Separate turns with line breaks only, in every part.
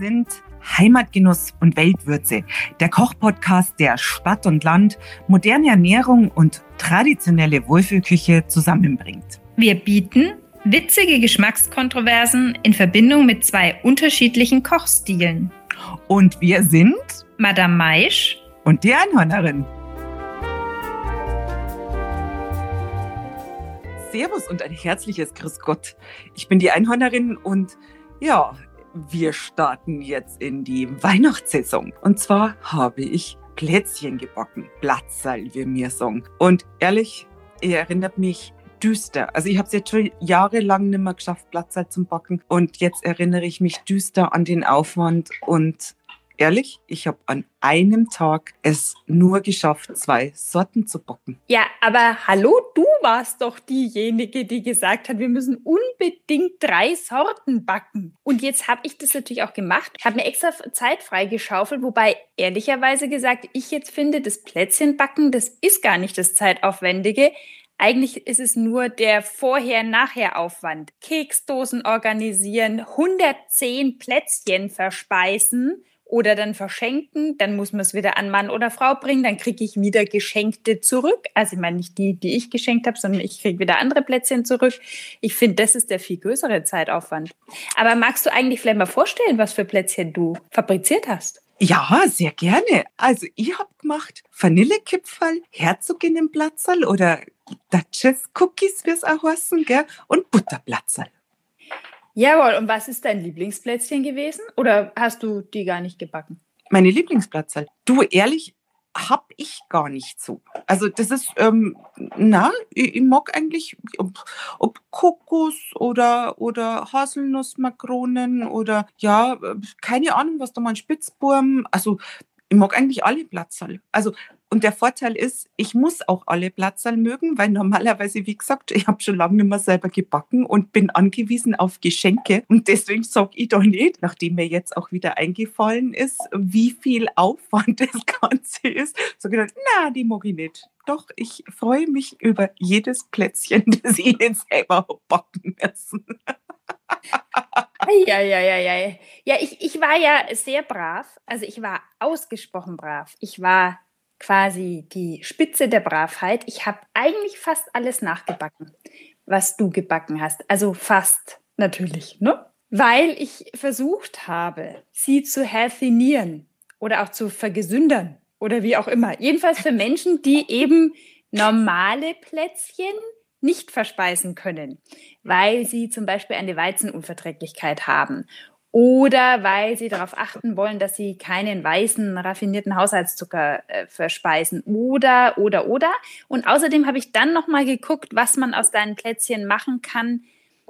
sind Heimatgenuss und Weltwürze, der Kochpodcast, der Stadt und Land, moderne Ernährung und traditionelle Wohlfühlküche zusammenbringt.
Wir bieten witzige Geschmackskontroversen in Verbindung mit zwei unterschiedlichen Kochstilen.
Und wir sind
Madame Maisch
und die Einhörnerin. Servus und ein herzliches Grüß Gott. Ich bin die Einhörnerin und ja, wir starten jetzt in die Weihnachtssaison. Und zwar habe ich Plätzchen gebacken. Blattseil, wie mir sagen. Und ehrlich, er erinnert mich düster. Also ich habe es jetzt schon jahrelang nicht mehr geschafft, Blattseil zum Backen. Und jetzt erinnere ich mich düster an den Aufwand und ehrlich, ich habe an einem Tag es nur geschafft, zwei Sorten zu backen.
Ja, aber hallo, du warst doch diejenige, die gesagt hat, wir müssen unbedingt drei Sorten backen. Und jetzt habe ich das natürlich auch gemacht, habe mir extra Zeit freigeschaufelt, wobei ehrlicherweise gesagt, ich jetzt finde, das Plätzchenbacken, das ist gar nicht das Zeitaufwendige. Eigentlich ist es nur der Vorher-Nachher-Aufwand. Keksdosen organisieren, 110 Plätzchen verspeisen oder dann verschenken, dann muss man es wieder an Mann oder Frau bringen, dann kriege ich wieder Geschenkte zurück. Also ich meine nicht die, die ich geschenkt habe, sondern ich kriege wieder andere Plätzchen zurück. Ich finde, das ist der viel größere Zeitaufwand. Aber magst du eigentlich vielleicht mal vorstellen, was für Plätzchen du fabriziert hast?
Ja, sehr gerne. Also ich habe gemacht Vanillekipferl, Herzoginnenplatzerl oder Duchess Cookies, wie es auch heißen, gell? und Butterplatzerl.
Jawohl, und was ist dein Lieblingsplätzchen gewesen? Oder hast du die gar nicht gebacken?
Meine Lieblingsplätzchen. Du, ehrlich, hab ich gar nicht so. Also das ist, ähm, na, ich, ich, mag eigentlich ob, ob Kokos oder, oder Haselnussmakronen oder ja, keine Ahnung, was da mal ein Spitzburm, also ich mag eigentlich alle Platzerl. Also und der Vorteil ist, ich muss auch alle Platzerl mögen, weil normalerweise, wie gesagt, ich habe schon lange nicht mehr selber gebacken und bin angewiesen auf Geschenke. Und deswegen sage ich doch nicht, nachdem mir jetzt auch wieder eingefallen ist, wie viel Aufwand das Ganze ist, so gedacht, na, die mag ich nicht. Doch, ich freue mich über jedes Plätzchen, das ich jetzt selber backen müssen.
Ja, ja, ja, ja. Ja, ich, ich war ja sehr brav. Also ich war ausgesprochen brav. Ich war quasi die Spitze der Bravheit. Ich habe eigentlich fast alles nachgebacken, was du gebacken hast. Also fast natürlich, ne? Weil ich versucht habe, sie zu healthinieren oder auch zu vergesündern oder wie auch immer. Jedenfalls für Menschen, die eben normale Plätzchen nicht verspeisen können, weil sie zum Beispiel eine Weizenunverträglichkeit haben oder weil sie darauf achten wollen, dass sie keinen weißen, raffinierten Haushaltszucker äh, verspeisen oder, oder, oder. Und außerdem habe ich dann nochmal geguckt, was man aus deinen Plätzchen machen kann,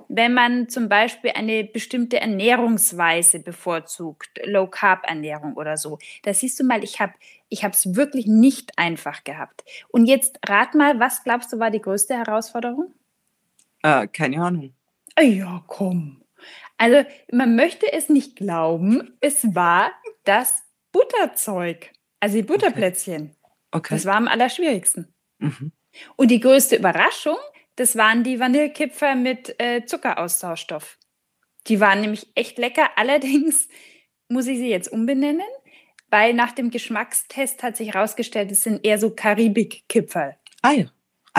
wenn man zum Beispiel eine bestimmte Ernährungsweise bevorzugt, Low-Carb-Ernährung oder so. Da siehst du mal, ich habe ich es wirklich nicht einfach gehabt. Und jetzt rat mal, was glaubst du war die größte Herausforderung?
Äh, keine Ahnung.
Ja, komm. Also man möchte es nicht glauben, es war das Butterzeug, also die Butterplätzchen. Okay. Das war am allerschwierigsten. Mhm. Und die größte Überraschung, das waren die Vanillekipferl mit äh, Zuckeraustauschstoff. Die waren nämlich echt lecker. Allerdings muss ich sie jetzt umbenennen, weil nach dem Geschmackstest hat sich herausgestellt, es sind eher so Karibik-Kipferl.
Ah ja.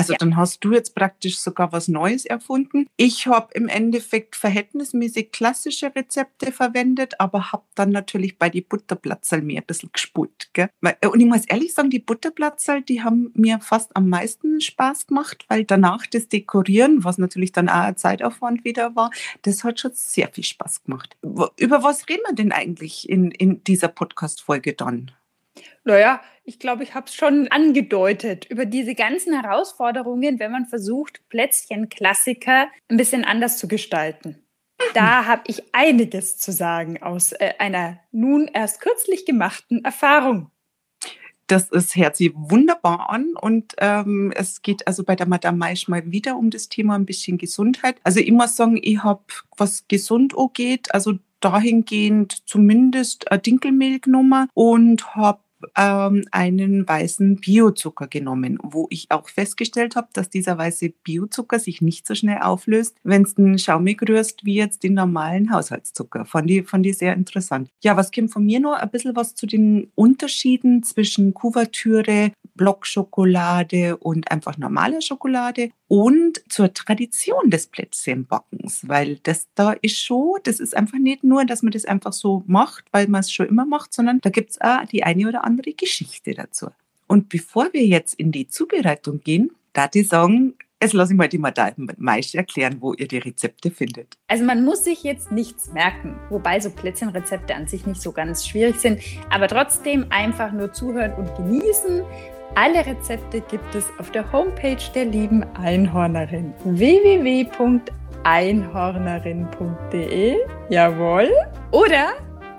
Also ja. dann hast du jetzt praktisch sogar was Neues erfunden. Ich habe im Endeffekt verhältnismäßig klassische Rezepte verwendet, aber habe dann natürlich bei die Butterplatzerl mir ein bisschen gespult. Gell? Äh, und ich muss ehrlich sagen, die Butterplatzerl, die haben mir fast am meisten Spaß gemacht, weil danach das Dekorieren, was natürlich dann auch ein Zeitaufwand wieder war, das hat schon sehr viel Spaß gemacht. Über was reden wir denn eigentlich in, in dieser Podcast-Folge dann?
Naja, ich glaube, ich habe es schon angedeutet über diese ganzen Herausforderungen, wenn man versucht, Plätzchen-Klassiker ein bisschen anders zu gestalten. Da habe ich einiges zu sagen aus äh, einer nun erst kürzlich gemachten Erfahrung.
Das ist, hört sich wunderbar an und ähm, es geht also bei der Madame Maisch mal wieder um das Thema ein bisschen Gesundheit. Also muss sagen, ich habe, was gesund geht, also dahingehend zumindest eine Dinkelmehl genommen und habe ähm, einen weißen Biozucker genommen, wo ich auch festgestellt habe, dass dieser weiße Biozucker sich nicht so schnell auflöst, wenn es den schaumig rührst, wie jetzt den normalen Haushaltszucker. Fand ich, fand ich sehr interessant. Ja, was kommt von mir noch? Ein bisschen was zu den Unterschieden zwischen Kuvertüre, Blockschokolade und einfach normaler Schokolade und zur Tradition des Plätzchenbackens, weil das da ist schon, das ist einfach nicht nur, dass man das einfach so macht, weil man es schon immer macht, sondern da gibt es auch die eine oder andere Geschichte dazu. Und bevor wir jetzt in die Zubereitung gehen, da die sagen, Jetzt lasse ich mal die Maisch erklären, wo ihr die Rezepte findet.
Also man muss sich jetzt nichts merken, wobei so Plätzchenrezepte an sich nicht so ganz schwierig sind, aber trotzdem einfach nur zuhören und genießen. Alle Rezepte gibt es auf der Homepage der lieben Einhornerin www.einhornerin.de. Jawohl. Oder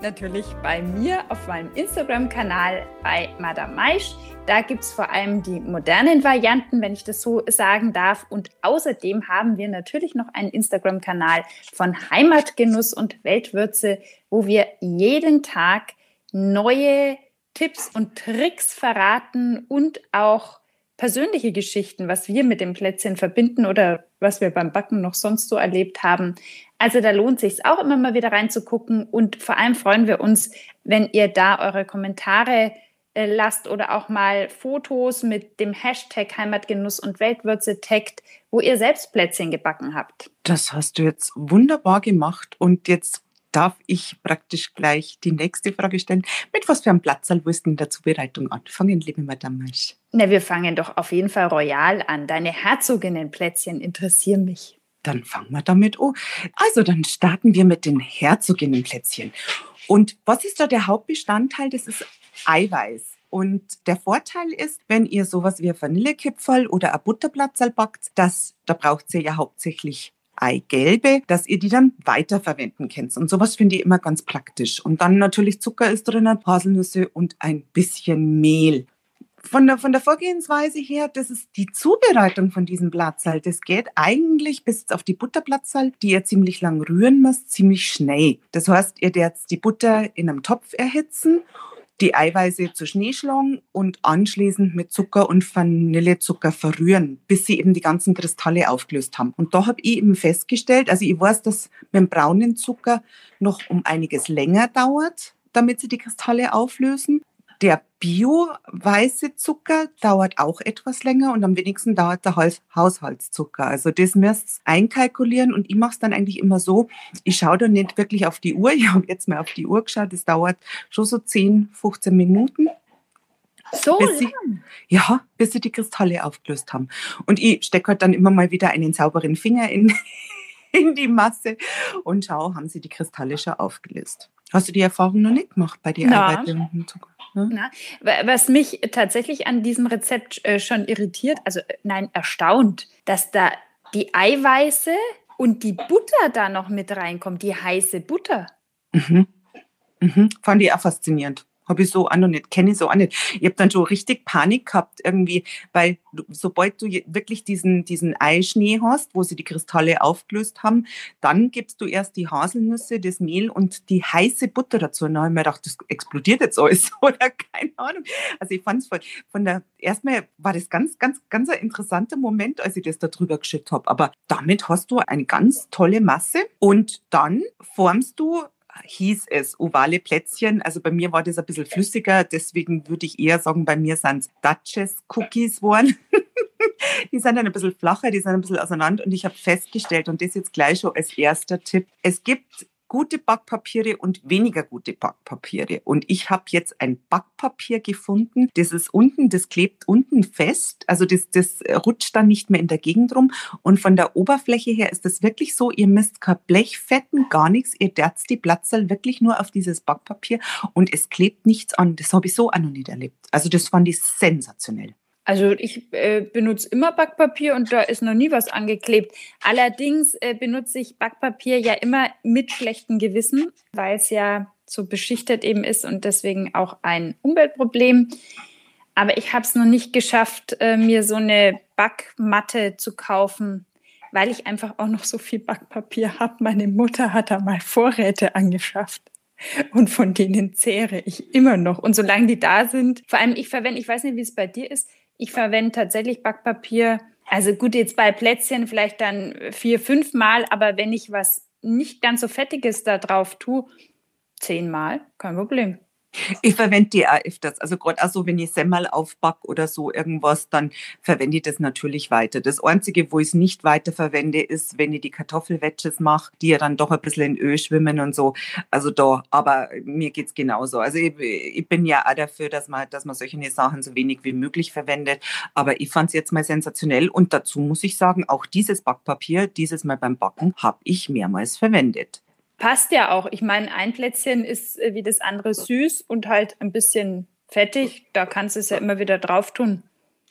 natürlich bei mir auf meinem Instagram-Kanal bei Madame Maisch. Da gibt es vor allem die modernen Varianten, wenn ich das so sagen darf. Und außerdem haben wir natürlich noch einen Instagram-Kanal von Heimatgenuss und Weltwürze, wo wir jeden Tag neue Tipps und Tricks verraten und auch persönliche Geschichten, was wir mit dem Plätzchen verbinden oder was wir beim Backen noch sonst so erlebt haben. Also da lohnt sich auch immer mal wieder reinzugucken und vor allem freuen wir uns, wenn ihr da eure Kommentare äh, lasst oder auch mal Fotos mit dem Hashtag Heimatgenuss und Weltwürze taggt, wo ihr selbst Plätzchen gebacken habt.
Das hast du jetzt wunderbar gemacht und jetzt darf ich praktisch gleich die nächste Frage stellen. Mit was für einem Platzal wirst du in der Zubereitung anfangen, liebe Madame Maisch?
Na, wir fangen doch auf jeden Fall royal an. Deine Herzoginnenplätzchen interessieren mich.
Dann fangen wir damit an. Also, dann starten wir mit den Herzoginnenplätzchen. Und was ist da der Hauptbestandteil? Das ist Eiweiß. Und der Vorteil ist, wenn ihr sowas wie ein Vanillekipferl oder ein Butterplatzal backt, das, da braucht ihr ja hauptsächlich Eigelbe, dass ihr die dann weiterverwenden könnt. Und sowas finde ich immer ganz praktisch. Und dann natürlich Zucker ist drin, Haselnüsse und ein bisschen Mehl von der, von der Vorgehensweise her, das ist die Zubereitung von diesem Blattsalz. Das geht eigentlich bis auf die Butterblattsalz, die ihr ziemlich lang rühren müsst, ziemlich schnell. Das heißt, ihr werdet die Butter in einem Topf erhitzen, die Eiweiße zu Schnee schlagen und anschließend mit Zucker und Vanillezucker verrühren, bis sie eben die ganzen Kristalle aufgelöst haben. Und da habe ich eben festgestellt, also ich weiß, dass mit dem braunen Zucker noch um einiges länger dauert, damit sie die Kristalle auflösen. Der bio-weiße Zucker dauert auch etwas länger und am wenigsten dauert der Haushaltszucker. Also das müsst ihr einkalkulieren und ich mache es dann eigentlich immer so, ich schaue dann nicht wirklich auf die Uhr, ich habe jetzt mal auf die Uhr geschaut, das dauert schon so 10, 15 Minuten.
So
bis sie, ja, bis sie die Kristalle aufgelöst haben. Und ich stecke halt dann immer mal wieder einen sauberen Finger in, in die Masse und schaue, haben sie die Kristalle schon aufgelöst. Hast du die Erfahrung noch nicht gemacht bei dir Arbeit
Na, was mich tatsächlich an diesem Rezept äh, schon irritiert, also äh, nein, erstaunt, dass da die Eiweiße und die Butter da noch mit reinkommt, die heiße Butter.
Mhm. Mhm. Fand ich auch faszinierend. Habe ich so auch noch nicht, kenne ich so auch nicht. Ich habe dann schon richtig Panik gehabt irgendwie, weil du, sobald du wirklich diesen, diesen Eischnee hast, wo sie die Kristalle aufgelöst haben, dann gibst du erst die Haselnüsse, das Mehl und die heiße Butter dazu. Und dann habe ich mir gedacht, das explodiert jetzt alles oder keine Ahnung. Also ich fand es von, von der, erstmal war das ganz, ganz, ganz ein interessanter Moment, als ich das da drüber geschüttet habe. Aber damit hast du eine ganz tolle Masse und dann formst du hieß es ovale Plätzchen. Also bei mir war das ein bisschen flüssiger, deswegen würde ich eher sagen, bei mir sind es Duchess Cookies geworden. die sind dann ein bisschen flacher, die sind ein bisschen auseinander und ich habe festgestellt, und das jetzt gleich schon als erster Tipp, es gibt gute Backpapiere und weniger gute Backpapiere. Und ich habe jetzt ein Backpapier gefunden, das ist unten, das klebt unten fest, also das, das rutscht dann nicht mehr in der Gegend rum. Und von der Oberfläche her ist das wirklich so, ihr müsst kein Blech fetten, gar nichts, ihr derzt die Platzerl wirklich nur auf dieses Backpapier und es klebt nichts an. Das habe ich so auch noch nicht erlebt. Also das fand ich sensationell.
Also ich äh, benutze immer Backpapier und da ist noch nie was angeklebt. Allerdings äh, benutze ich Backpapier ja immer mit schlechtem Gewissen, weil es ja so beschichtet eben ist und deswegen auch ein Umweltproblem. Aber ich habe es noch nicht geschafft, äh, mir so eine Backmatte zu kaufen, weil ich einfach auch noch so viel Backpapier habe. Meine Mutter hat da mal Vorräte angeschafft. Und von denen zehre ich immer noch. Und solange die da sind, vor allem ich verwende, ich weiß nicht, wie es bei dir ist, ich verwende tatsächlich Backpapier. Also gut, jetzt bei Plätzchen vielleicht dann vier, fünf Mal, aber wenn ich was nicht ganz so Fettiges da drauf tue, zehnmal, kein Problem.
Ich verwende die auch öfters. Also gerade also wenn ich Semmel aufback oder so irgendwas, dann verwende ich das natürlich weiter. Das Einzige, wo ich es nicht weiter verwende, ist, wenn ich die Kartoffelwedges mache, die ja dann doch ein bisschen in Öl schwimmen und so. Also da, aber mir geht es genauso. Also ich, ich, bin ja auch dafür, dass man, dass man solche Sachen so wenig wie möglich verwendet. Aber ich fand es jetzt mal sensationell und dazu muss ich sagen, auch dieses Backpapier, dieses Mal beim Backen, habe ich mehrmals verwendet
passt ja auch. Ich meine, ein Plätzchen ist äh, wie das andere süß und halt ein bisschen fettig. Da kannst du es ja immer wieder drauf tun.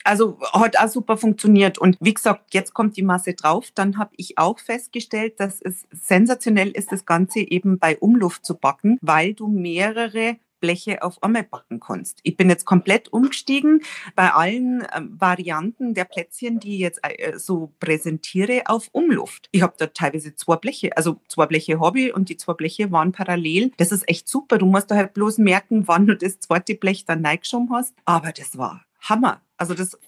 Also hat auch super funktioniert. Und wie gesagt, jetzt kommt die Masse drauf. Dann habe ich auch festgestellt, dass es sensationell ist, das Ganze eben bei Umluft zu backen, weil du mehrere Bleche auf einmal backen kannst. Ich bin jetzt komplett umgestiegen bei allen äh, Varianten der Plätzchen, die ich jetzt äh, so präsentiere, auf Umluft. Ich habe da teilweise zwei Bleche, also zwei Bleche ich und die zwei Bleche waren parallel. Das ist echt super. Du musst da halt bloß merken, wann du das zweite Blech dann reingeschoben hast. Aber das war Hammer. Also das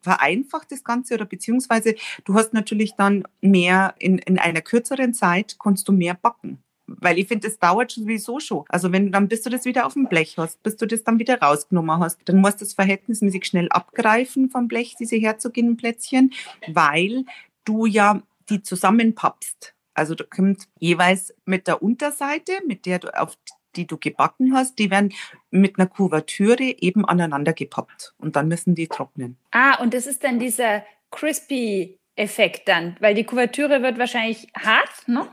vereinfacht das Ganze oder beziehungsweise du hast natürlich dann mehr in, in einer kürzeren Zeit, kannst du mehr backen. Weil ich finde, das dauert sowieso schon. Also wenn dann bis du das wieder auf dem Blech hast, bis du das dann wieder rausgenommen hast, dann musst du das verhältnismäßig schnell abgreifen vom Blech, diese Herzogin-Plätzchen, weil du ja die zusammenpappst. Also da kommt jeweils mit der Unterseite, mit der du auf die du gebacken hast, die werden mit einer Kuvertüre eben aneinander gepappt und dann müssen die trocknen.
Ah, und das ist dann dieser crispy Effekt dann, weil die Kuvertüre wird wahrscheinlich hart, ne?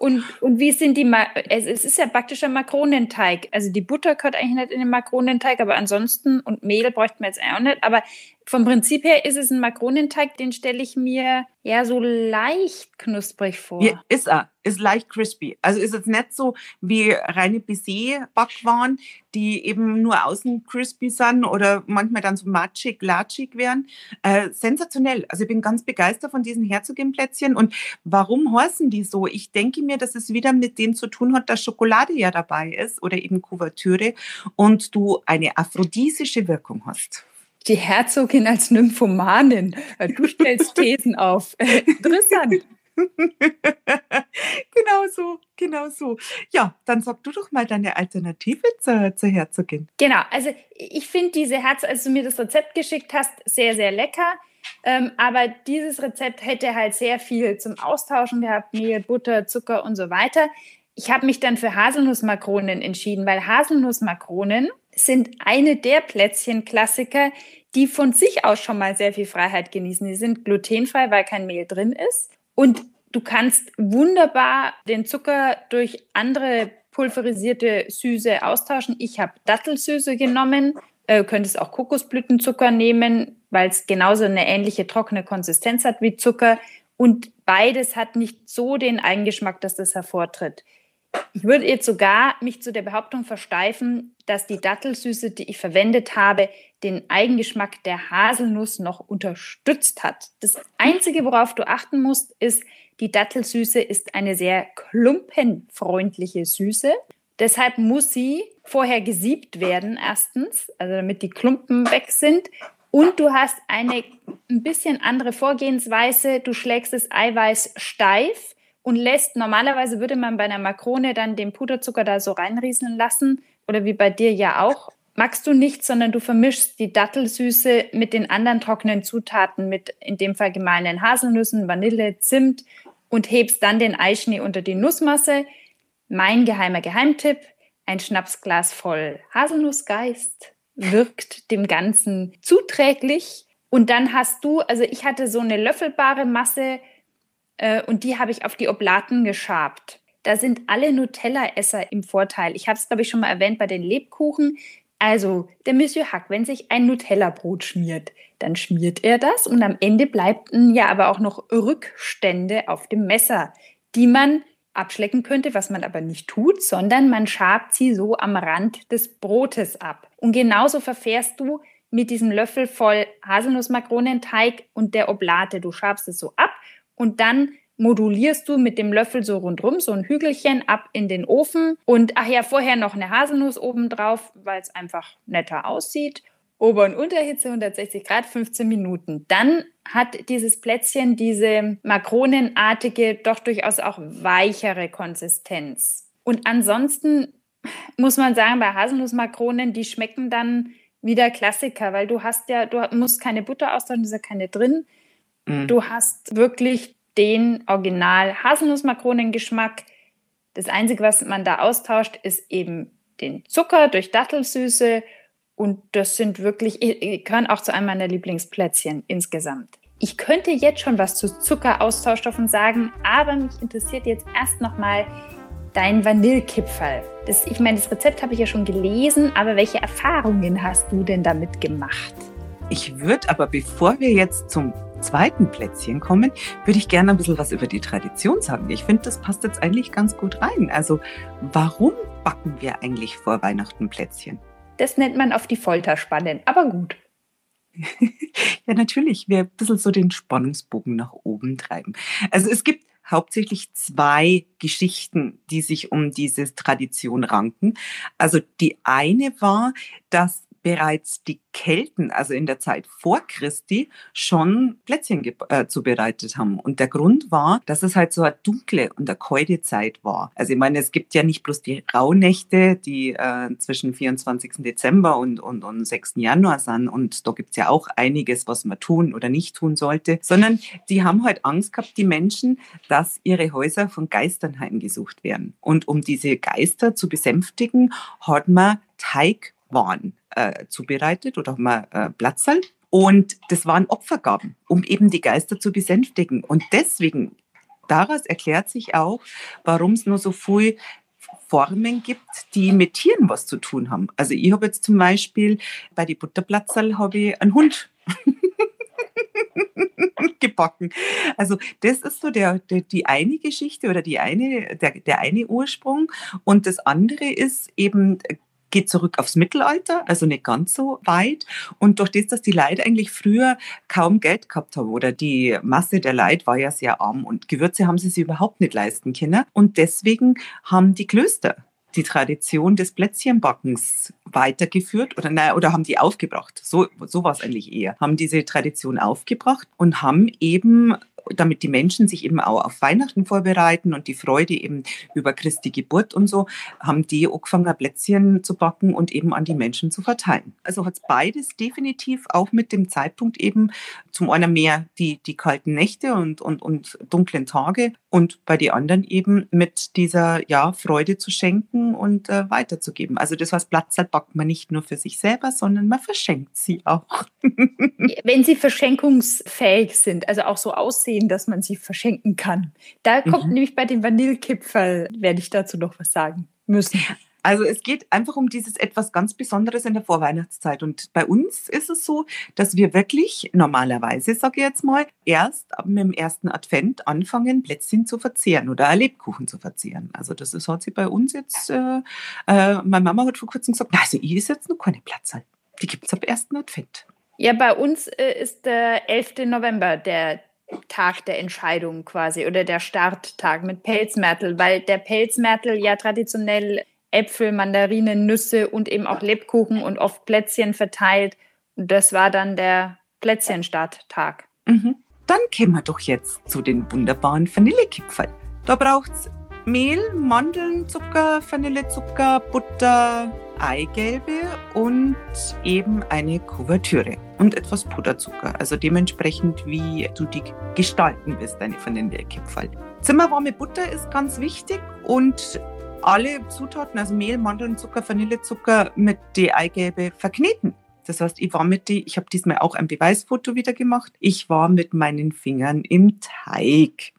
Und, und wie sind die, Ma es, es ist ja praktisch ein Makronenteig. Also die Butter gehört eigentlich nicht in den Makronenteig, aber ansonsten, und Mehl bräuchten wir jetzt auch nicht, aber vom Prinzip her ist es ein Makronenteig, den stelle ich mir ja so leicht knusprig vor. Ja,
ist er, ist leicht crispy. Also ist es nicht so wie reine Baiser-Backwaren, die eben nur außen crispy sind oder manchmal dann so matschig, latschig werden. Äh, sensationell. Also ich bin ganz begeistert von diesen Herzogin-Plätzchen. Und warum heißen die so? Ich denke mir, dass es wieder mit dem zu tun hat, dass Schokolade ja dabei ist oder eben Kuvertüre und du eine aphrodisische Wirkung hast
die Herzogin als Nymphomanin. Du stellst Thesen auf. Interessant.
genau so, genau so. Ja, dann sag du doch mal deine Alternative zur, zur Herzogin.
Genau, also ich finde diese Herz, als du mir das Rezept geschickt hast, sehr, sehr lecker. Ähm, aber dieses Rezept hätte halt sehr viel zum Austauschen gehabt, Mehl, Butter, Zucker und so weiter. Ich habe mich dann für Haselnussmakronen entschieden, weil Haselnussmakronen sind eine der Plätzchen-Klassiker, die von sich aus schon mal sehr viel Freiheit genießen. Die sind glutenfrei, weil kein Mehl drin ist. Und du kannst wunderbar den Zucker durch andere pulverisierte Süße austauschen. Ich habe Dattelsüße genommen. Äh, könntest auch Kokosblütenzucker nehmen, weil es genauso eine ähnliche trockene Konsistenz hat wie Zucker. Und beides hat nicht so den Eigengeschmack, dass das hervortritt. Ich würde jetzt sogar mich zu der Behauptung versteifen, dass die Dattelsüße, die ich verwendet habe, den Eigengeschmack der Haselnuss noch unterstützt hat. Das Einzige, worauf du achten musst, ist, die Dattelsüße ist eine sehr klumpenfreundliche Süße. Deshalb muss sie vorher gesiebt werden, erstens, also damit die Klumpen weg sind. Und du hast eine ein bisschen andere Vorgehensweise. Du schlägst das Eiweiß steif und lässt, normalerweise würde man bei einer Makrone dann den Puderzucker da so reinrieseln lassen oder wie bei dir ja auch. Magst du nicht, sondern du vermischst die Dattelsüße mit den anderen trockenen Zutaten, mit in dem Fall gemahlenen Haselnüssen, Vanille, Zimt und hebst dann den Eischnee unter die Nussmasse. Mein geheimer Geheimtipp, ein Schnapsglas voll Haselnussgeist wirkt dem Ganzen zuträglich. Und dann hast du, also ich hatte so eine löffelbare Masse äh, und die habe ich auf die Oblaten geschabt. Da sind alle Nutella-Esser im Vorteil. Ich habe es, glaube ich, schon mal erwähnt bei den Lebkuchen. Also, der Monsieur Hack, wenn sich ein Nutella-Brot schmiert, dann schmiert er das und am Ende bleiben ja aber auch noch Rückstände auf dem Messer, die man abschlecken könnte, was man aber nicht tut, sondern man schabt sie so am Rand des Brotes ab. Und genauso verfährst du mit diesem Löffel voll Haselnussmakronenteig und der Oblate. Du schabst es so ab und dann modulierst du mit dem Löffel so rundrum, so ein Hügelchen ab in den Ofen und ach ja, vorher noch eine Haselnuss oben drauf, weil es einfach netter aussieht. Ober- und Unterhitze 160 Grad, 15 Minuten. Dann hat dieses Plätzchen diese makronenartige, doch durchaus auch weichere Konsistenz. Und ansonsten muss man sagen, bei Haselnussmakronen, die schmecken dann wie der Klassiker, weil du hast ja, du musst keine Butter austauschen, ist ja keine drin. Mhm. Du hast wirklich den Original Haselnussmakronengeschmack. Das Einzige, was man da austauscht, ist eben den Zucker durch Dattelsüße und das sind wirklich, gehören auch zu einem meiner Lieblingsplätzchen insgesamt. Ich könnte jetzt schon was zu Zuckeraustauschstoffen sagen, aber mich interessiert jetzt erst nochmal dein Vanillekipferl. Das, ich meine, das Rezept habe ich ja schon gelesen, aber welche Erfahrungen hast du denn damit gemacht?
Ich würde aber, bevor wir jetzt zum zweiten Plätzchen kommen, würde ich gerne ein bisschen was über die Tradition sagen. Ich finde, das passt jetzt eigentlich ganz gut rein. Also, warum backen wir eigentlich vor Weihnachten Plätzchen?
Das nennt man auf die Folter spannen, aber gut.
ja, natürlich, wir ein bisschen so den Spannungsbogen nach oben treiben. Also es gibt hauptsächlich zwei Geschichten, die sich um diese Tradition ranken. Also die eine war, dass bereits die Kelten, also in der Zeit vor Christi, schon Plätzchen äh, zubereitet haben. Und der Grund war, dass es halt so eine dunkle und eine kalte Zeit war. Also ich meine, es gibt ja nicht bloß die Rauhnächte, die äh, zwischen 24. Dezember und, und, und 6. Januar sind. Und da gibt es ja auch einiges, was man tun oder nicht tun sollte, sondern die haben halt Angst gehabt, die Menschen, dass ihre Häuser von Geistern heimgesucht werden. Und um diese Geister zu besänftigen, hat man Teigwaren äh, zubereitet oder mal äh, Platzal. Und das waren Opfergaben, um eben die Geister zu besänftigen. Und deswegen, daraus erklärt sich auch, warum es nur so viel Formen gibt, die mit Tieren was zu tun haben. Also ich habe jetzt zum Beispiel bei die Butterplatzal habe ich einen Hund gebacken. Also das ist so der, der, die eine Geschichte oder die eine, der, der eine Ursprung. Und das andere ist eben geht zurück aufs Mittelalter, also nicht ganz so weit. Und durch das, dass die Leute eigentlich früher kaum Geld gehabt haben oder die Masse der Leute war ja sehr arm und Gewürze haben sie sich überhaupt nicht leisten können. Und deswegen haben die Klöster die Tradition des Plätzchenbackens weitergeführt oder nein, oder haben die aufgebracht. So, so war es eigentlich eher. Haben diese Tradition aufgebracht und haben eben damit die Menschen sich eben auch auf Weihnachten vorbereiten und die Freude eben über Christi Geburt und so, haben die angefangen, Plätzchen zu backen und eben an die Menschen zu verteilen. Also hat es beides definitiv auch mit dem Zeitpunkt eben zum einen mehr die, die kalten Nächte und, und, und dunklen Tage und bei den anderen eben mit dieser ja, Freude zu schenken und äh, weiterzugeben. Also das heißt, Platzzeit backt man nicht nur für sich selber, sondern man verschenkt sie auch.
Wenn sie verschenkungsfähig sind, also auch so aussehen, dass man sie verschenken kann. Da kommt mhm. nämlich bei dem Vanillekipferl, werde ich dazu noch was sagen müssen.
Also es geht einfach um dieses etwas ganz Besonderes in der Vorweihnachtszeit. Und bei uns ist es so, dass wir wirklich normalerweise, sage ich jetzt mal, erst mit dem ersten Advent anfangen, Plätzchen zu verzehren oder Lebkuchen zu verzehren. Also das ist, hat sie bei uns jetzt, äh, äh, meine Mama hat vor kurzem gesagt, also ich ist jetzt noch keine Platzzahl. Die gibt es ab ersten Advent.
Ja, bei uns äh, ist der 11. November der Tag der Entscheidung quasi oder der Starttag mit Pelzmärtel, weil der Pelzmärtel ja traditionell Äpfel, Mandarinen, Nüsse und eben auch Lebkuchen und oft Plätzchen verteilt. Und das war dann der Plätzchenstarttag.
Mhm. Dann kämen wir doch jetzt zu den wunderbaren Vanillekipferl. Da braucht es Mehl, Mandeln, Zucker, Vanillezucker, Butter, Eigelbe und eben eine Kuvertüre und etwas Puderzucker. Also dementsprechend, wie du die gestalten willst, deine Vanillekipferl. Zimmerwarme Butter ist ganz wichtig und alle Zutaten, also Mehl, Mandeln, Zucker, Vanillezucker mit die Eigelbe verkneten. Das heißt, ich war mit die, ich habe diesmal auch ein Beweisfoto wieder gemacht. Ich war mit meinen Fingern im Teig.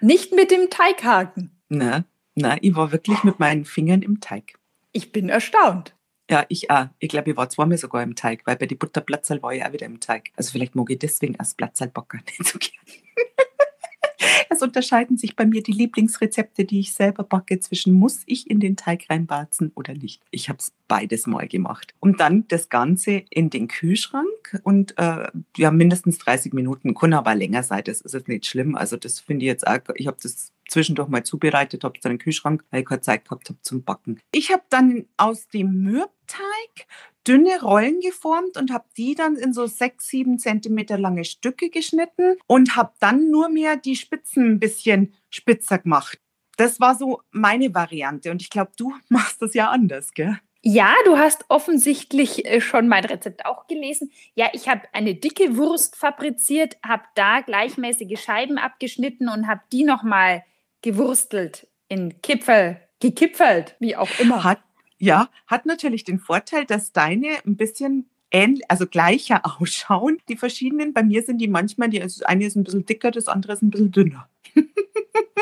Nicht mit dem Teighaken.
Na, na, ich war wirklich mit meinen Fingern im Teig.
Ich bin erstaunt.
Ja, ich auch. Ich glaube, ich war zweimal sogar im Teig, weil bei den Butterplatzerl war ich auch wieder im Teig. Also vielleicht mag ich deswegen erst Platzerl backen nicht so gerne. Es unterscheiden sich bei mir die Lieblingsrezepte, die ich selber backe, zwischen muss ich in den Teig reinbarzen oder nicht. Ich habe es beides mal gemacht. Und dann das Ganze in den Kühlschrank und äh, ja, mindestens 30 Minuten, kann aber länger sein, das ist jetzt nicht schlimm. Also das finde ich jetzt auch, ich habe das zwischendurch mal zubereitet, habe es dann den Kühlschrank, weil ich keine Zeit gehabt habe zum Backen. Ich habe dann aus dem Mürbteig dünne Rollen geformt und habe die dann in so sechs, sieben Zentimeter lange Stücke geschnitten und habe dann nur mehr die Spitzen ein bisschen spitzer gemacht. Das war so meine Variante und ich glaube, du machst das ja anders, gell?
Ja, du hast offensichtlich äh, schon mein Rezept auch gelesen. Ja, ich habe eine dicke Wurst fabriziert, habe da gleichmäßige Scheiben abgeschnitten und habe die nochmal gewurstelt in Kipfel, gekipfelt, wie auch immer.
Hat, ja, hat natürlich den Vorteil, dass deine ein bisschen ähnlich, also gleicher ausschauen. Die verschiedenen, bei mir sind die manchmal, die, also eine ist ein bisschen dicker, das andere ist ein bisschen dünner.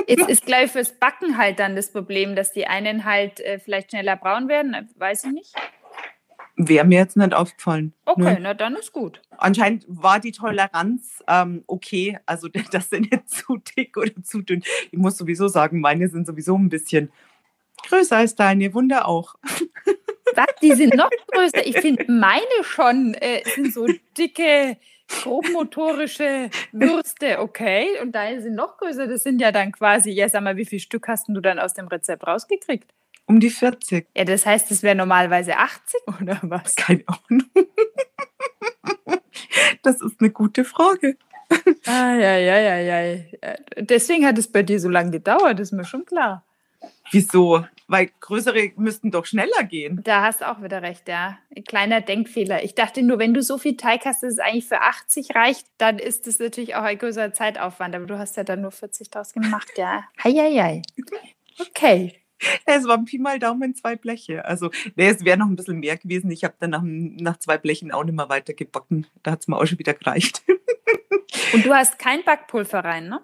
Es ist gleich fürs Backen halt dann das Problem, dass die einen halt äh, vielleicht schneller braun werden, äh, weiß ich nicht.
Wäre mir jetzt nicht aufgefallen.
Okay, ne? na dann ist gut.
Anscheinend war die Toleranz ähm, okay. Also, das sind nicht zu dick oder zu dünn. Ich muss sowieso sagen, meine sind sowieso ein bisschen größer als deine. Wunder auch.
Was, die sind noch größer. Ich finde, meine schon äh, sind so dicke, grobmotorische Würste, okay. Und deine sind noch größer. Das sind ja dann quasi, ja, sag mal, wie viel Stück hast du dann aus dem Rezept rausgekriegt?
Um die 40.
Ja, das heißt, es wäre normalerweise 80 oder was?
Keine Ahnung. Das ist eine gute Frage.
Ah, ja, ja, ja, ja. Deswegen hat es bei dir so lange gedauert, ist mir schon klar.
Wieso? Weil größere müssten doch schneller gehen.
Da hast du auch wieder recht, ja. Ein kleiner Denkfehler. Ich dachte nur, wenn du so viel Teig hast, dass es eigentlich für 80 reicht, dann ist es natürlich auch ein größerer Zeitaufwand. Aber du hast ja dann nur 40 draus gemacht, ja. Heieiei. Okay.
Es waren Pi mal Daumen zwei Bleche. Also, nee, es wäre noch ein bisschen mehr gewesen. Ich habe dann nach, nach, zwei Blechen auch nicht mehr weiter gebacken. Da hat es mir auch schon wieder gereicht.
Und du hast kein Backpulver rein, ne?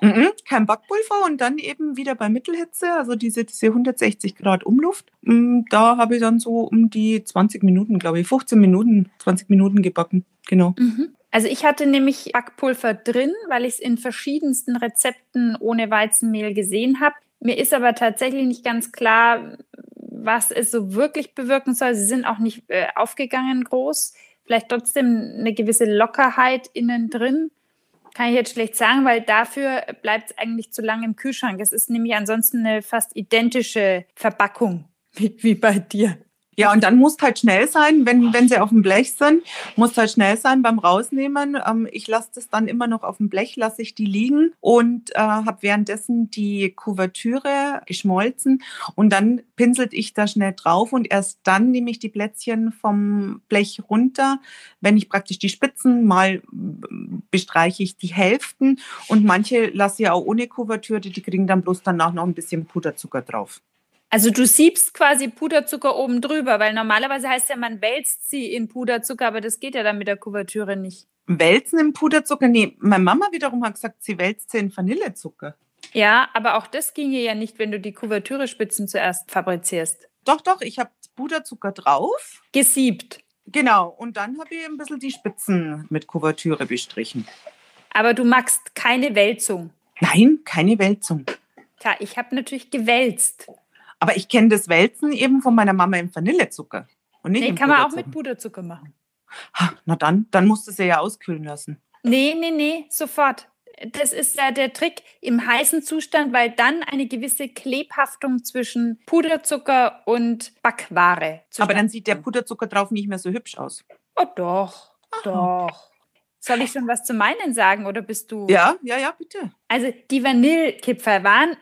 Mhm, kein Backpulver und dann eben wieder bei Mittelhitze, also diese, diese 160 Grad Umluft. Mm, da habe ich dann so um die 20 Minuten, glaube ich, 15 Minuten, 20 Minuten gebacken. Genau.
Mhm. Also ich hatte nämlich Backpulver drin, weil ich es in verschiedensten Rezepten ohne Weizenmehl gesehen habe. Mir ist aber tatsächlich nicht ganz klar, was es so wirklich bewirken soll. Sie sind auch nicht äh, aufgegangen groß. Vielleicht trotzdem eine gewisse Lockerheit innen drin. Kann ich jetzt schlecht sagen, weil dafür bleibt es eigentlich zu lange im Kühlschrank. Es ist nämlich ansonsten eine fast identische Verpackung wie, wie bei dir.
Ja, und dann muss halt schnell sein, wenn, wenn sie auf dem Blech sind, muss halt schnell sein beim Rausnehmen. Ähm, ich lasse das dann immer noch auf dem Blech, lasse ich die liegen und äh, habe währenddessen die Kuvertüre geschmolzen und dann pinselt ich da schnell drauf und erst dann nehme ich die Plätzchen vom Blech runter. Wenn ich praktisch die Spitzen mal bestreiche ich die Hälften und manche lasse ich auch ohne Kuvertüre, die kriegen dann bloß danach noch ein bisschen Puderzucker drauf.
Also du siebst quasi Puderzucker oben drüber, weil normalerweise heißt ja, man wälzt sie in Puderzucker, aber das geht ja dann mit der Kuvertüre nicht.
Wälzen im Puderzucker? Nee, meine Mama wiederum hat gesagt, sie wälzt sie in Vanillezucker.
Ja, aber auch das ginge ja nicht, wenn du die Kuvertüre-Spitzen zuerst fabrizierst.
Doch, doch, ich habe Puderzucker drauf.
Gesiebt.
Genau, und dann habe ich ein bisschen die Spitzen mit Kuvertüre bestrichen.
Aber du magst keine Wälzung.
Nein, keine Wälzung.
Tja, ich habe natürlich gewälzt.
Aber ich kenne das Wälzen eben von meiner Mama im Vanillezucker.
Und nicht nee, kann man auch mit Puderzucker machen.
Ha, na dann, dann musst du sie ja auskühlen lassen.
Nee, nee, nee, sofort. Das ist ja der Trick im heißen Zustand, weil dann eine gewisse Klebhaftung zwischen Puderzucker und Backware.
Aber dann sieht der Puderzucker drauf nicht mehr so hübsch aus.
Oh doch, Aha. doch. Soll ich schon was zu meinen sagen oder bist du?
Ja, ja, ja, bitte.
Also die Vanillekipferl waren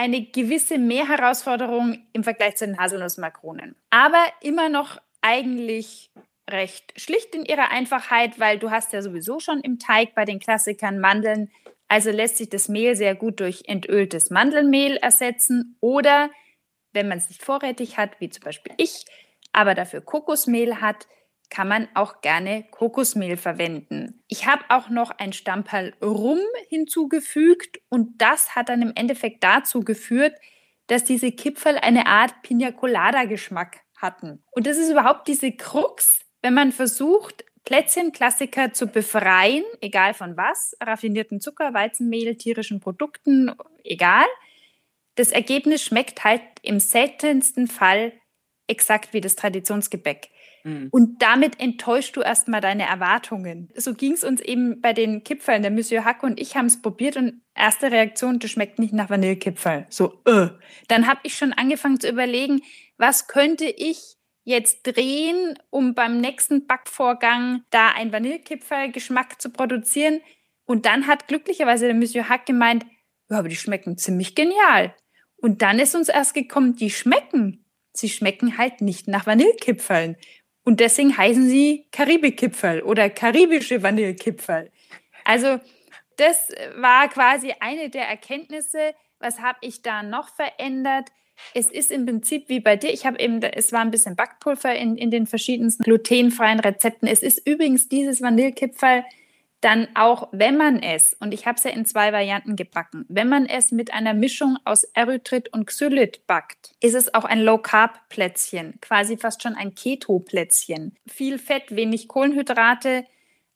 eine gewisse Mehrherausforderung im Vergleich zu den Haselnussmakronen. Aber immer noch eigentlich recht schlicht in ihrer Einfachheit, weil du hast ja sowieso schon im Teig bei den Klassikern Mandeln. Also lässt sich das Mehl sehr gut durch entöltes Mandelmehl ersetzen oder wenn man es nicht vorrätig hat, wie zum Beispiel ich, aber dafür Kokosmehl hat, kann man auch gerne Kokosmehl verwenden. Ich habe auch noch ein Stamperl Rum hinzugefügt und das hat dann im Endeffekt dazu geführt, dass diese Kipferl eine Art Pina Colada Geschmack hatten. Und das ist überhaupt diese Krux, wenn man versucht, Plätzchenklassiker zu befreien, egal von was, raffinierten Zucker, Weizenmehl, tierischen Produkten, egal. Das Ergebnis schmeckt halt im seltensten Fall exakt wie das Traditionsgebäck. Mhm. Und damit enttäuschst du erstmal deine Erwartungen. So ging es uns eben bei den Kipferln. Der Monsieur Hack und ich haben es probiert und erste Reaktion, das schmeckt nicht nach Vanillekipferl. So, äh. Dann habe ich schon angefangen zu überlegen, was könnte ich jetzt drehen, um beim nächsten Backvorgang da einen Vanillekipferl-Geschmack zu produzieren. Und dann hat glücklicherweise der Monsieur Hack gemeint, ja, aber die schmecken ziemlich genial. Und dann ist uns erst gekommen, die schmecken. Sie schmecken halt nicht nach Vanillekipferln. Und deswegen heißen sie Karibikipferl oder karibische Vanillekipferl. Also das war quasi eine der Erkenntnisse. Was habe ich da noch verändert? Es ist im Prinzip wie bei dir. Ich habe eben, es war ein bisschen Backpulver in, in den verschiedensten glutenfreien Rezepten. Es ist übrigens dieses Vanillekipferl dann auch, wenn man es, und ich habe es ja in zwei Varianten gebacken, wenn man es mit einer Mischung aus Erythrit und Xylit backt, ist es auch ein Low-Carb-Plätzchen, quasi fast schon ein Keto-Plätzchen. Viel Fett, wenig Kohlenhydrate.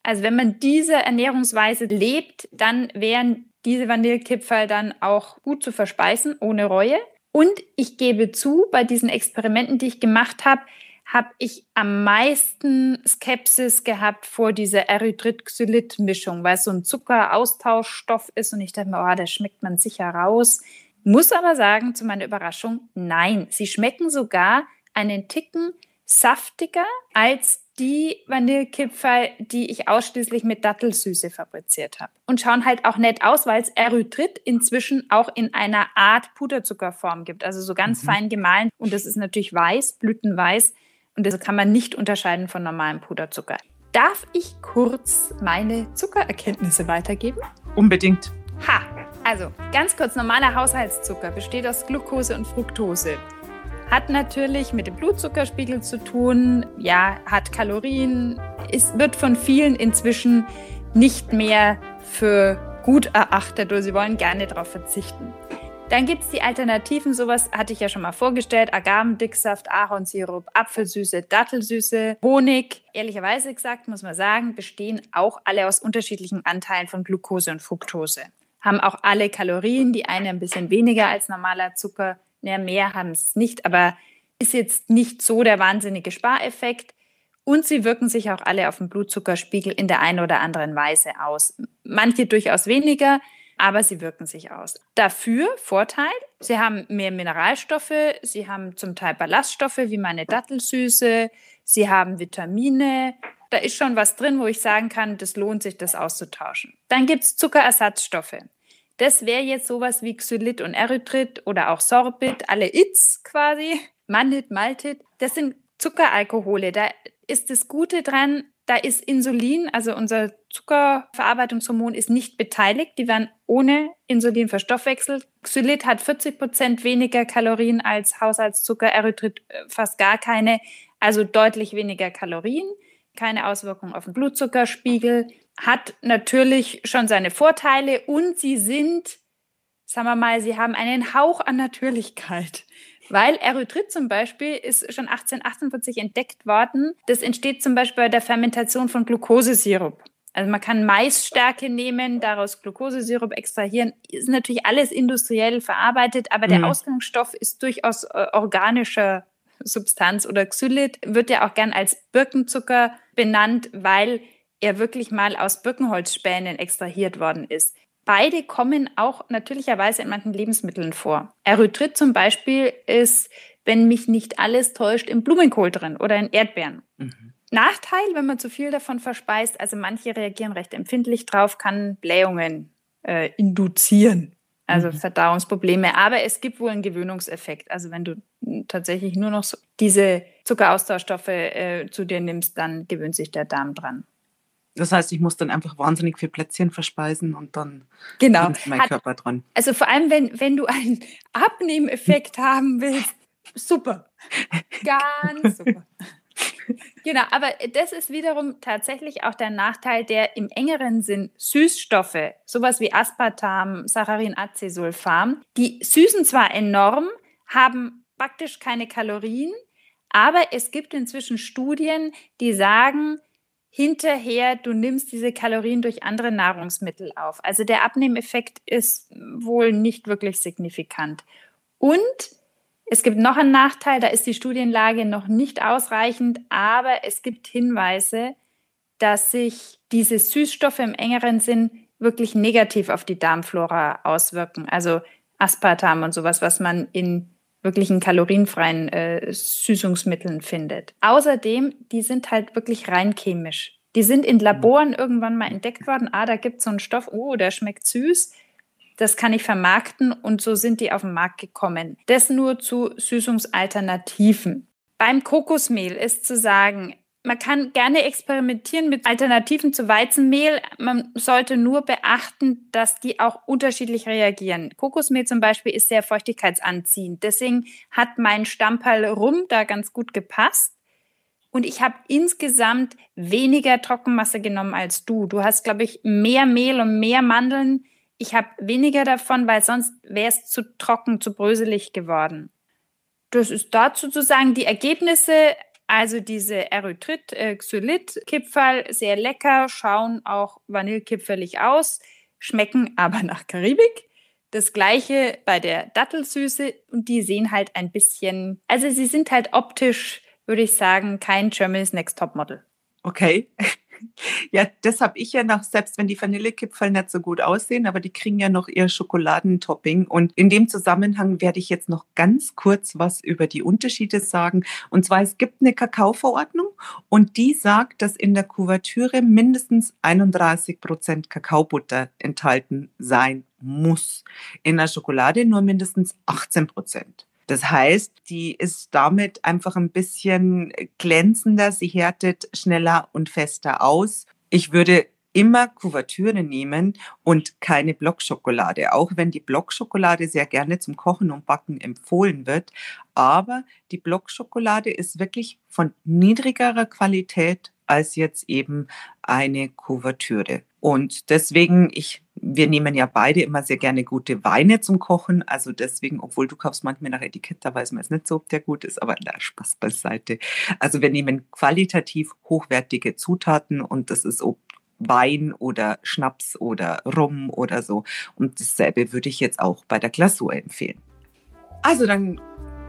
Also wenn man diese Ernährungsweise lebt, dann wären diese Vanillekipferl dann auch gut zu verspeisen, ohne Reue. Und ich gebe zu, bei diesen Experimenten, die ich gemacht habe, habe ich am meisten Skepsis gehabt vor dieser Erythrit-Xylit-Mischung, weil es so ein Zuckeraustauschstoff ist und ich dachte mir, oh, da schmeckt man sicher raus. Muss aber sagen, zu meiner Überraschung, nein, sie schmecken sogar einen Ticken saftiger als die Vanillekipferl, die ich ausschließlich mit Dattelsüße fabriziert habe. Und schauen halt auch nett aus, weil es Erythrit inzwischen auch in einer Art Puderzuckerform gibt. Also so ganz mhm. fein gemahlen. Und das ist natürlich weiß, blütenweiß. Und das kann man nicht unterscheiden von normalem Puderzucker. Darf ich kurz meine Zuckererkenntnisse weitergeben?
Unbedingt.
Ha! Also, ganz kurz, normaler Haushaltszucker besteht aus Glucose und Fructose. Hat natürlich mit dem Blutzuckerspiegel zu tun, ja, hat Kalorien, ist, wird von vielen inzwischen nicht mehr für gut erachtet oder sie wollen gerne darauf verzichten. Dann gibt es die Alternativen, sowas hatte ich ja schon mal vorgestellt: Agavendicksaft, Ahornsirup, Apfelsüße, Dattelsüße, Honig. Ehrlicherweise gesagt, muss man sagen, bestehen auch alle aus unterschiedlichen Anteilen von Glucose und Fructose. Haben auch alle Kalorien, die eine ein bisschen weniger als normaler Zucker, ja, mehr haben es nicht, aber ist jetzt nicht so der wahnsinnige Spareffekt. Und sie wirken sich auch alle auf den Blutzuckerspiegel in der einen oder anderen Weise aus. Manche durchaus weniger, aber sie wirken sich aus. Dafür Vorteil, sie haben mehr Mineralstoffe, sie haben zum Teil Ballaststoffe wie meine Dattelsüße, sie haben Vitamine. Da ist schon was drin, wo ich sagen kann, das lohnt sich, das auszutauschen. Dann gibt es Zuckerersatzstoffe. Das wäre jetzt sowas wie Xylit und Erythrit oder auch Sorbit, alle Its quasi, Mannit, Maltit. Das sind Zuckeralkohole. Da ist das Gute dran, da ist Insulin, also unser Zuckerverarbeitungshormon, ist nicht beteiligt. Die werden ohne Insulin verstoffwechselt. Xylit hat 40 Prozent weniger Kalorien als Haushaltszucker, Erythrit äh, fast gar keine, also deutlich weniger Kalorien. Keine Auswirkung auf den Blutzuckerspiegel hat natürlich schon seine Vorteile und sie sind, sagen wir mal, sie haben einen Hauch an Natürlichkeit. Weil Erythrit zum Beispiel ist schon 1848 entdeckt worden. Das entsteht zum Beispiel bei der Fermentation von Glukosesirup. Also man kann Maisstärke nehmen, daraus Glukosesirup extrahieren. Ist natürlich alles industriell verarbeitet, aber der mhm. Ausgangsstoff ist durchaus äh, organischer Substanz oder Xylit wird ja auch gern als Birkenzucker benannt, weil er wirklich mal aus Birkenholzspänen extrahiert worden ist. Beide kommen auch natürlicherweise in manchen Lebensmitteln vor. Erythrit zum Beispiel ist, wenn mich nicht alles täuscht, im Blumenkohl drin oder in Erdbeeren. Mhm. Nachteil, wenn man zu viel davon verspeist, also manche reagieren recht empfindlich drauf, kann Blähungen äh, induzieren, also mhm. Verdauungsprobleme. Aber es gibt wohl einen Gewöhnungseffekt. Also wenn du tatsächlich nur noch so diese Zuckeraustauschstoffe äh, zu dir nimmst, dann gewöhnt sich der Darm dran.
Das heißt, ich muss dann einfach wahnsinnig viel Plätzchen verspeisen und dann
genau.
ist mein Hat, Körper dran.
Also vor allem, wenn, wenn du einen Abnehmeffekt haben willst, super. Ganz super. Genau, aber das ist wiederum tatsächlich auch der Nachteil, der im engeren Sinn Süßstoffe, sowas wie Aspartam, Saccharin, Acesulfam, die süßen zwar enorm, haben praktisch keine Kalorien, aber es gibt inzwischen Studien, die sagen, hinterher, du nimmst diese Kalorien durch andere Nahrungsmittel auf. Also der Abnehmeffekt ist wohl nicht wirklich signifikant. Und es gibt noch einen Nachteil, da ist die Studienlage noch nicht ausreichend, aber es gibt Hinweise, dass sich diese Süßstoffe im engeren Sinn wirklich negativ auf die Darmflora auswirken. Also Aspartam und sowas, was man in wirklichen kalorienfreien äh, Süßungsmitteln findet. Außerdem, die sind halt wirklich rein chemisch. Die sind in Laboren irgendwann mal entdeckt worden. Ah, da gibt es so einen Stoff, oh, der schmeckt süß das kann ich vermarkten und so sind die auf den Markt gekommen. Das nur zu Süßungsalternativen. Beim Kokosmehl ist zu sagen, man kann gerne experimentieren mit Alternativen zu Weizenmehl. Man sollte nur beachten, dass die auch unterschiedlich reagieren. Kokosmehl zum Beispiel ist sehr feuchtigkeitsanziehend. Deswegen hat mein Stamperl Rum da ganz gut gepasst. Und ich habe insgesamt weniger Trockenmasse genommen als du. Du hast, glaube ich, mehr Mehl und mehr Mandeln ich habe weniger davon, weil sonst wäre es zu trocken, zu bröselig geworden. Das ist dazu zu sagen, die Ergebnisse, also diese Erythrit, äh, Xylit-Kipferl, sehr lecker, schauen auch vanillekipferlig aus, schmecken aber nach Karibik. Das gleiche bei der Dattelsüße und die sehen halt ein bisschen, also sie sind halt optisch, würde ich sagen, kein Germany's Next Top Model.
Okay. Ja, das habe ich ja noch, selbst wenn die Vanillekipferl nicht so gut aussehen, aber die kriegen ja noch ihr Schokoladentopping. Und in dem Zusammenhang werde ich jetzt noch ganz kurz was über die Unterschiede sagen. Und zwar, es gibt eine Kakaoverordnung und die sagt, dass in der Kuvertüre mindestens 31 Prozent Kakaobutter enthalten sein muss. In der Schokolade nur mindestens 18 Prozent. Das heißt, die ist damit einfach ein bisschen glänzender, sie härtet schneller und fester aus. Ich würde immer Kuvertüre nehmen und keine Blockschokolade, auch wenn die Blockschokolade sehr gerne zum Kochen und Backen empfohlen wird. Aber die Blockschokolade ist wirklich von niedrigerer Qualität als jetzt eben eine Kuvertüre. Und deswegen, ich, wir nehmen ja beide immer sehr gerne gute Weine zum Kochen. Also deswegen, obwohl du kaufst manchmal nach Etikett, da weiß man jetzt nicht so, ob der gut ist, aber na, Spaß beiseite. Also wir nehmen qualitativ hochwertige Zutaten und das ist ob Wein oder Schnaps oder Rum oder so. Und dasselbe würde ich jetzt auch bei der Glasur empfehlen. Also dann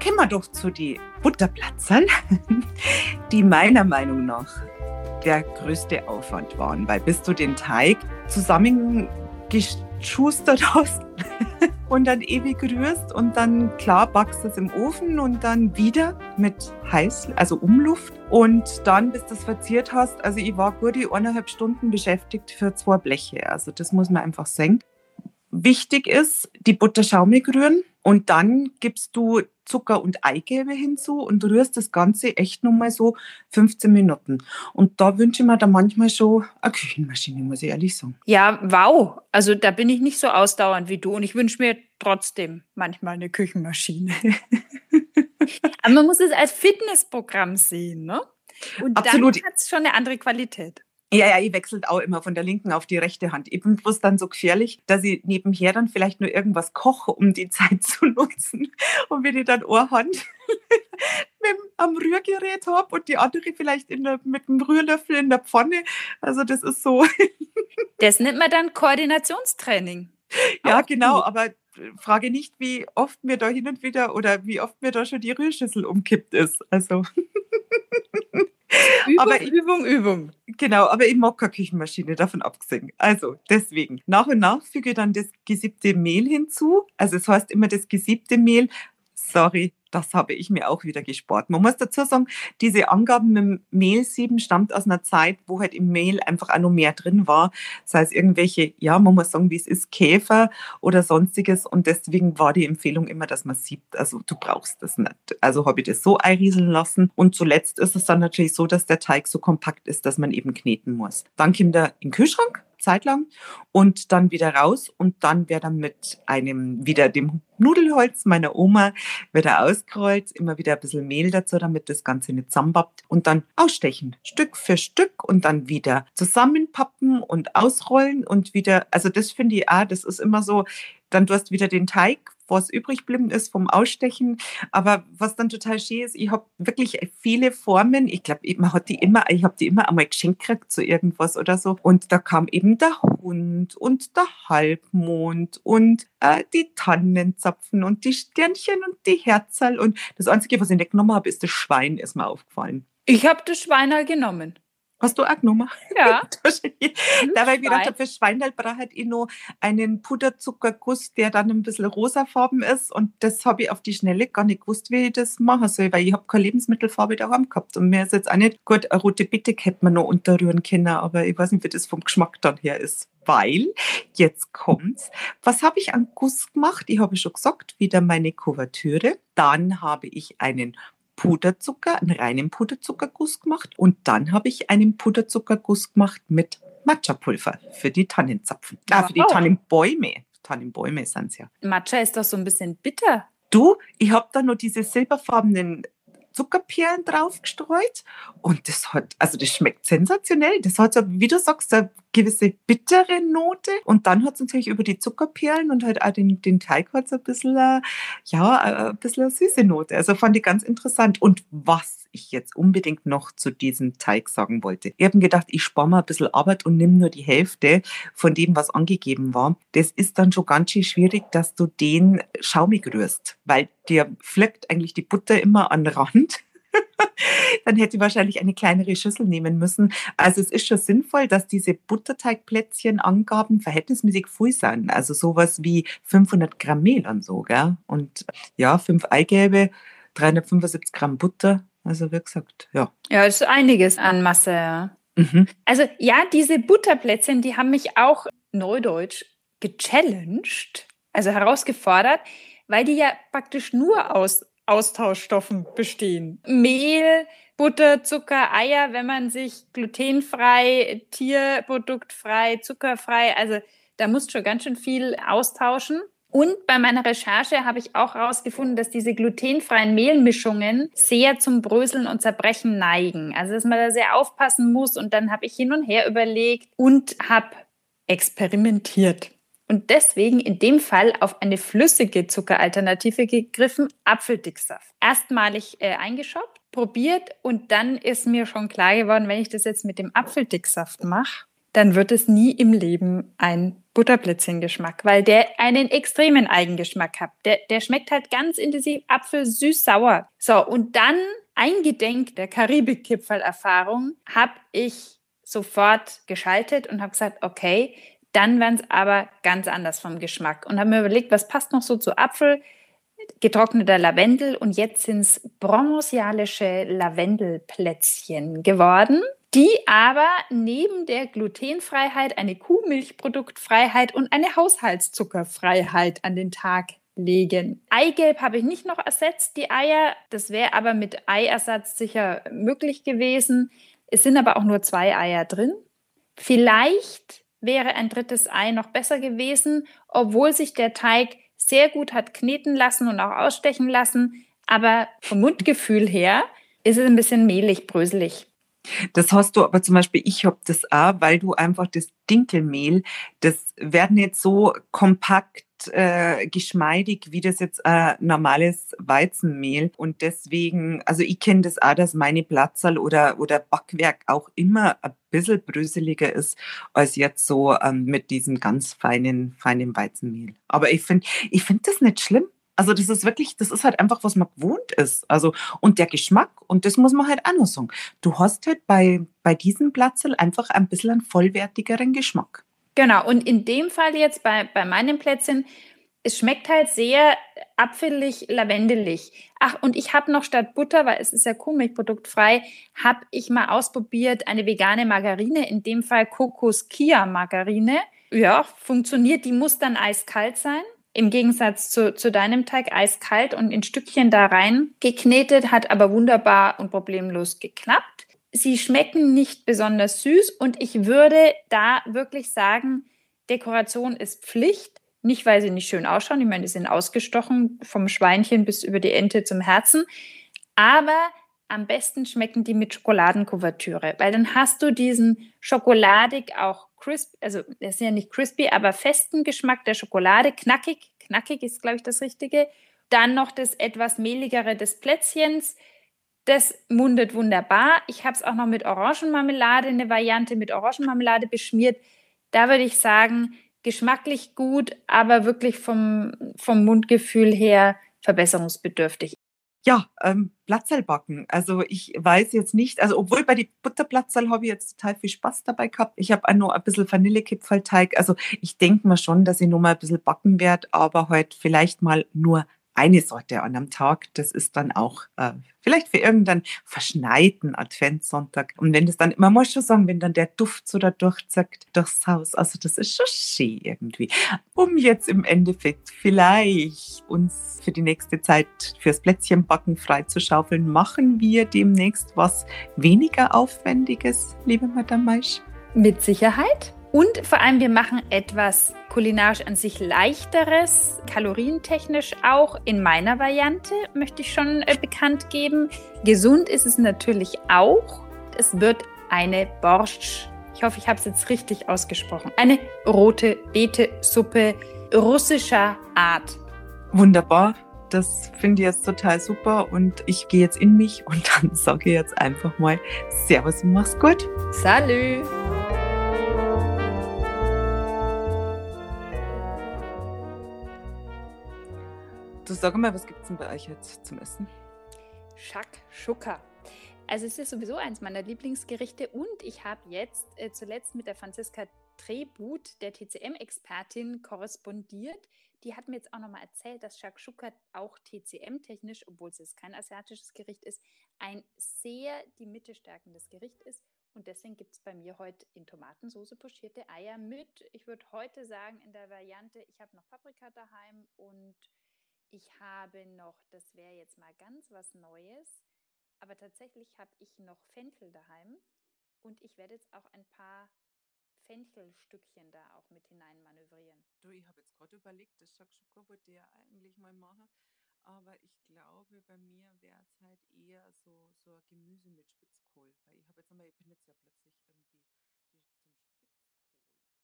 kommen wir doch zu die Butterplatzern, die meiner Meinung nach der größte Aufwand waren, weil bis du den Teig zusammengeschustert hast und dann ewig rührst und dann klar backst es im Ofen und dann wieder mit heiß, also Umluft und dann bis du es verziert hast. Also ich war gute eineinhalb Stunden beschäftigt für zwei Bleche. Also das muss man einfach sehen. Wichtig ist, die Butter schaumig rühren und dann gibst du Zucker und Eigelbe hinzu und rührst das Ganze echt nochmal so 15 Minuten. Und da wünsche ich mir da manchmal schon eine Küchenmaschine, muss ich ehrlich sagen.
Ja, wow. Also da bin ich nicht so ausdauernd wie du und ich wünsche mir trotzdem manchmal eine Küchenmaschine. Aber man muss es als Fitnessprogramm sehen, ne? Und Absolut. dann hat es schon eine andere Qualität.
Ja, ja, ich wechselt auch immer von der linken auf die rechte Hand. Ich bin bloß dann so gefährlich, dass ich nebenher dann vielleicht nur irgendwas koche, um die Zeit zu nutzen. Und wenn ich dann eine Hand mit, am Rührgerät habe und die andere vielleicht in der, mit dem Rührlöffel in der Pfanne. Also das ist so.
das nennt man dann Koordinationstraining.
Ja, auch genau, gut. aber frage nicht, wie oft mir da hin und wieder oder wie oft mir da schon die Rührschüssel umkippt ist. Also.
Übung, aber Übung, Übung.
Genau, aber ich mag keine Küchenmaschine, davon abgesehen. Also deswegen, nach und nach füge ich dann das gesiebte Mehl hinzu. Also es das heißt immer das gesiebte Mehl. Sorry, das habe ich mir auch wieder gespart. Man muss dazu sagen, diese Angaben mit dem Mehlsieben stammt aus einer Zeit, wo halt im Mehl einfach auch noch mehr drin war. Das heißt, irgendwelche, ja, man muss sagen, wie es ist, Käfer oder sonstiges. Und deswegen war die Empfehlung immer, dass man siebt. Also du brauchst das nicht. Also habe ich das so einrieseln lassen. Und zuletzt ist es dann natürlich so, dass der Teig so kompakt ist, dass man eben kneten muss. Dann kommt er in den Kühlschrank Zeit lang und dann wieder raus und dann wird er mit einem, wieder dem Nudelholz meiner Oma, wird er ausgerollt, immer wieder ein bisschen Mehl dazu, damit das Ganze nicht zusammenbappt und dann ausstechen, Stück für Stück und dann wieder zusammenpappen und ausrollen und wieder, also das finde ich auch, das ist immer so, dann du hast wieder den Teig, was übrig geblieben ist vom Ausstechen. Aber was dann total schön ist, ich habe wirklich viele Formen. Ich glaube, man hat die immer, ich habe die immer einmal geschenkt gekriegt zu irgendwas oder so. Und da kam eben der Hund und der Halbmond und äh, die Tannenzapfen und die Sternchen und die Herzal. Und das Einzige, was ich nicht genommen habe, ist das Schwein, ist mir aufgefallen.
Ich habe das Schwein genommen.
Hast du auch genommen?
Ja.
da weil ich gedacht habe, für Schweinel brauche ich noch einen Puderzuckerguss, der dann ein bisschen rosafarben ist. Und das habe ich auf die Schnelle gar nicht gewusst, wie ich das machen soll, weil ich habe keine Lebensmittelfarbe daheim gehabt. Und mir ist jetzt auch nicht gut, eine rote Bitte hätte man noch unterrühren können, aber ich weiß nicht, wie das vom Geschmack dann her ist. Weil, jetzt kommt's, was habe ich an Guss gemacht? Ich habe schon gesagt, wieder meine Kuvertüre. Dann habe ich einen Puderzucker, einen reinen Puderzuckerguss gemacht und dann habe ich einen Puderzuckerguss gemacht mit Matcha-Pulver für die Tannenzapfen. Ah, für die Tannenbäume. Tannenbäume sind es ja.
Matcha ist doch so ein bisschen bitter.
Du, ich habe da nur diese silberfarbenen Zuckerperlen drauf gestreut und das hat, also das schmeckt sensationell. Das hat so, wie du sagst, gewisse bittere Note und dann hat es natürlich über die Zuckerperlen und halt auch den, den Teig hat ein bisschen, äh, ja, äh, ein bisschen süße Note. Also fand ich ganz interessant. Und was ich jetzt unbedingt noch zu diesem Teig sagen wollte. Ich habe gedacht, ich spare mal ein bisschen Arbeit und nimm nur die Hälfte von dem, was angegeben war. Das ist dann schon ganz schön schwierig, dass du den schaumig rührst, weil dir fleckt eigentlich die Butter immer an den Rand. dann hätte ich wahrscheinlich eine kleinere Schüssel nehmen müssen. Also es ist schon sinnvoll, dass diese Butterteigplätzchen Angaben verhältnismäßig viel sind. Also sowas wie 500 Gramm Mehl und so, gell? Und ja, fünf Eigelbe, 375 Gramm Butter. Also wie gesagt, ja.
Ja, ist einiges an Masse. Ja. Mhm. Also ja, diese Butterplätzchen, die haben mich auch neudeutsch gechallenged, also herausgefordert, weil die ja praktisch nur aus Austauschstoffen bestehen. Mehl, Butter, Zucker, Eier, wenn man sich glutenfrei, tierproduktfrei, zuckerfrei, also da muss schon ganz schön viel austauschen. Und bei meiner Recherche habe ich auch herausgefunden, dass diese glutenfreien Mehlmischungen sehr zum Bröseln und Zerbrechen neigen. Also dass man da sehr aufpassen muss. Und dann habe ich hin und her überlegt und habe experimentiert. Und deswegen in dem Fall auf eine flüssige Zuckeralternative gegriffen, Apfeldicksaft. Erstmalig äh, eingeschoppt, probiert und dann ist mir schon klar geworden, wenn ich das jetzt mit dem Apfeldicksaft mache, dann wird es nie im Leben ein Butterplätzchen-Geschmack, weil der einen extremen Eigengeschmack hat. Der, der schmeckt halt ganz intensiv Apfel süß-sauer. So, und dann eingedenk der Karibik-Kipferl-Erfahrung habe ich sofort geschaltet und habe gesagt, okay, dann werden es aber ganz anders vom Geschmack. Und habe mir überlegt, was passt noch so zu Apfel? getrockneter Lavendel und jetzt sind es bronzialische Lavendelplätzchen geworden die aber neben der Glutenfreiheit eine Kuhmilchproduktfreiheit und eine Haushaltszuckerfreiheit an den Tag legen. Eigelb habe ich nicht noch ersetzt, die Eier. Das wäre aber mit Eiersatz sicher möglich gewesen. Es sind aber auch nur zwei Eier drin. Vielleicht wäre ein drittes Ei noch besser gewesen, obwohl sich der Teig sehr gut hat kneten lassen und auch ausstechen lassen. Aber vom Mundgefühl her ist es ein bisschen mehlig, bröselig.
Das hast du aber zum Beispiel, ich habe das auch, weil du einfach das Dinkelmehl, das wird nicht so kompakt äh, geschmeidig wie das jetzt äh, normales Weizenmehl. Und deswegen, also ich kenne das auch, dass meine Platzerl oder, oder Backwerk auch immer ein bisschen bröseliger ist als jetzt so ähm, mit diesem ganz feinen, feinen Weizenmehl. Aber ich finde ich finde das nicht schlimm. Also das ist wirklich, das ist halt einfach, was man gewohnt ist. Also und der Geschmack, und das muss man halt auch noch sagen. Du hast halt bei, bei diesem Platzel einfach ein bisschen einen vollwertigeren Geschmack.
Genau, und in dem Fall jetzt bei, bei meinem Plätzchen, es schmeckt halt sehr apfelig, lavendelig. Ach, und ich habe noch statt Butter, weil es ist ja Kuhmilchproduktfrei, habe ich mal ausprobiert eine vegane Margarine, in dem Fall Kokos-Kia-Margarine. Ja, funktioniert. Die muss dann eiskalt sein. Im Gegensatz zu, zu deinem Teig eiskalt und in Stückchen da rein geknetet, hat aber wunderbar und problemlos geklappt. Sie schmecken nicht besonders süß und ich würde da wirklich sagen, Dekoration ist Pflicht. Nicht, weil sie nicht schön ausschauen. Ich meine, die sind ausgestochen vom Schweinchen bis über die Ente zum Herzen. Aber am besten schmecken die mit Schokoladenkuvertüre, weil dann hast du diesen schokoladig auch crisp, also es ist ja nicht crispy, aber festen Geschmack der Schokolade, knackig, knackig ist, glaube ich, das Richtige. Dann noch das etwas mehligere des Plätzchens. Das mundet wunderbar. Ich habe es auch noch mit Orangenmarmelade, eine Variante mit Orangenmarmelade beschmiert. Da würde ich sagen, geschmacklich gut, aber wirklich vom, vom Mundgefühl her verbesserungsbedürftig.
Ja, ähm, backen. Also ich weiß jetzt nicht, also obwohl bei die Butterplatzerl habe ich jetzt total viel Spaß dabei gehabt. Ich habe auch noch ein bisschen Vanillekipferlteig. Also ich denke mir schon, dass ich noch mal ein bisschen backen werde, aber heute vielleicht mal nur eine Sorte an einem Tag. Das ist dann auch äh, vielleicht für irgendeinen verschneiten Adventssonntag. Und wenn das dann, man muss schon sagen, wenn dann der Duft so da durchzackt durchs Haus, also das ist schon schön irgendwie. Um jetzt im Endeffekt vielleicht uns für die nächste Zeit fürs Plätzchenbacken freizuschaufeln, machen wir demnächst was weniger Aufwendiges, liebe Madame Maisch.
Mit Sicherheit. Und vor allem, wir machen etwas kulinarisch an sich leichteres, kalorientechnisch auch in meiner Variante, möchte ich schon äh, bekannt geben. Gesund ist es natürlich auch. Es wird eine Borscht. Ich hoffe, ich habe es jetzt richtig ausgesprochen. Eine rote Beete-Suppe russischer Art.
Wunderbar. Das finde ich jetzt total super und ich gehe jetzt in mich und dann sage ich jetzt einfach mal Servus und mach's gut.
Salut!
Sag mal, was gibt es denn bei euch jetzt zum Essen?
Shakshuka. Also es ist sowieso eins meiner Lieblingsgerichte und ich habe jetzt äh, zuletzt mit der Franziska Trebut, der TCM-Expertin, korrespondiert. Die hat mir jetzt auch nochmal erzählt, dass Shakshuka auch TCM-technisch, obwohl es kein asiatisches Gericht ist, ein sehr die Mitte stärkendes Gericht ist. Und deswegen gibt es bei mir heute in Tomatensauce pochierte Eier mit, ich würde heute sagen, in der Variante, ich habe noch Paprika daheim und ich habe noch, das wäre jetzt mal ganz was Neues, aber tatsächlich habe ich noch Fenchel daheim und ich werde jetzt auch ein paar Fenchelstückchen da auch mit hinein manövrieren.
Du, ich habe jetzt gerade überlegt, das Shakshuka wollte ja eigentlich mal machen, aber ich glaube, bei mir wäre es halt eher so, so ein Gemüse mit Spitzkohl, weil ich habe jetzt einmal, ich bin jetzt ja plötzlich irgendwie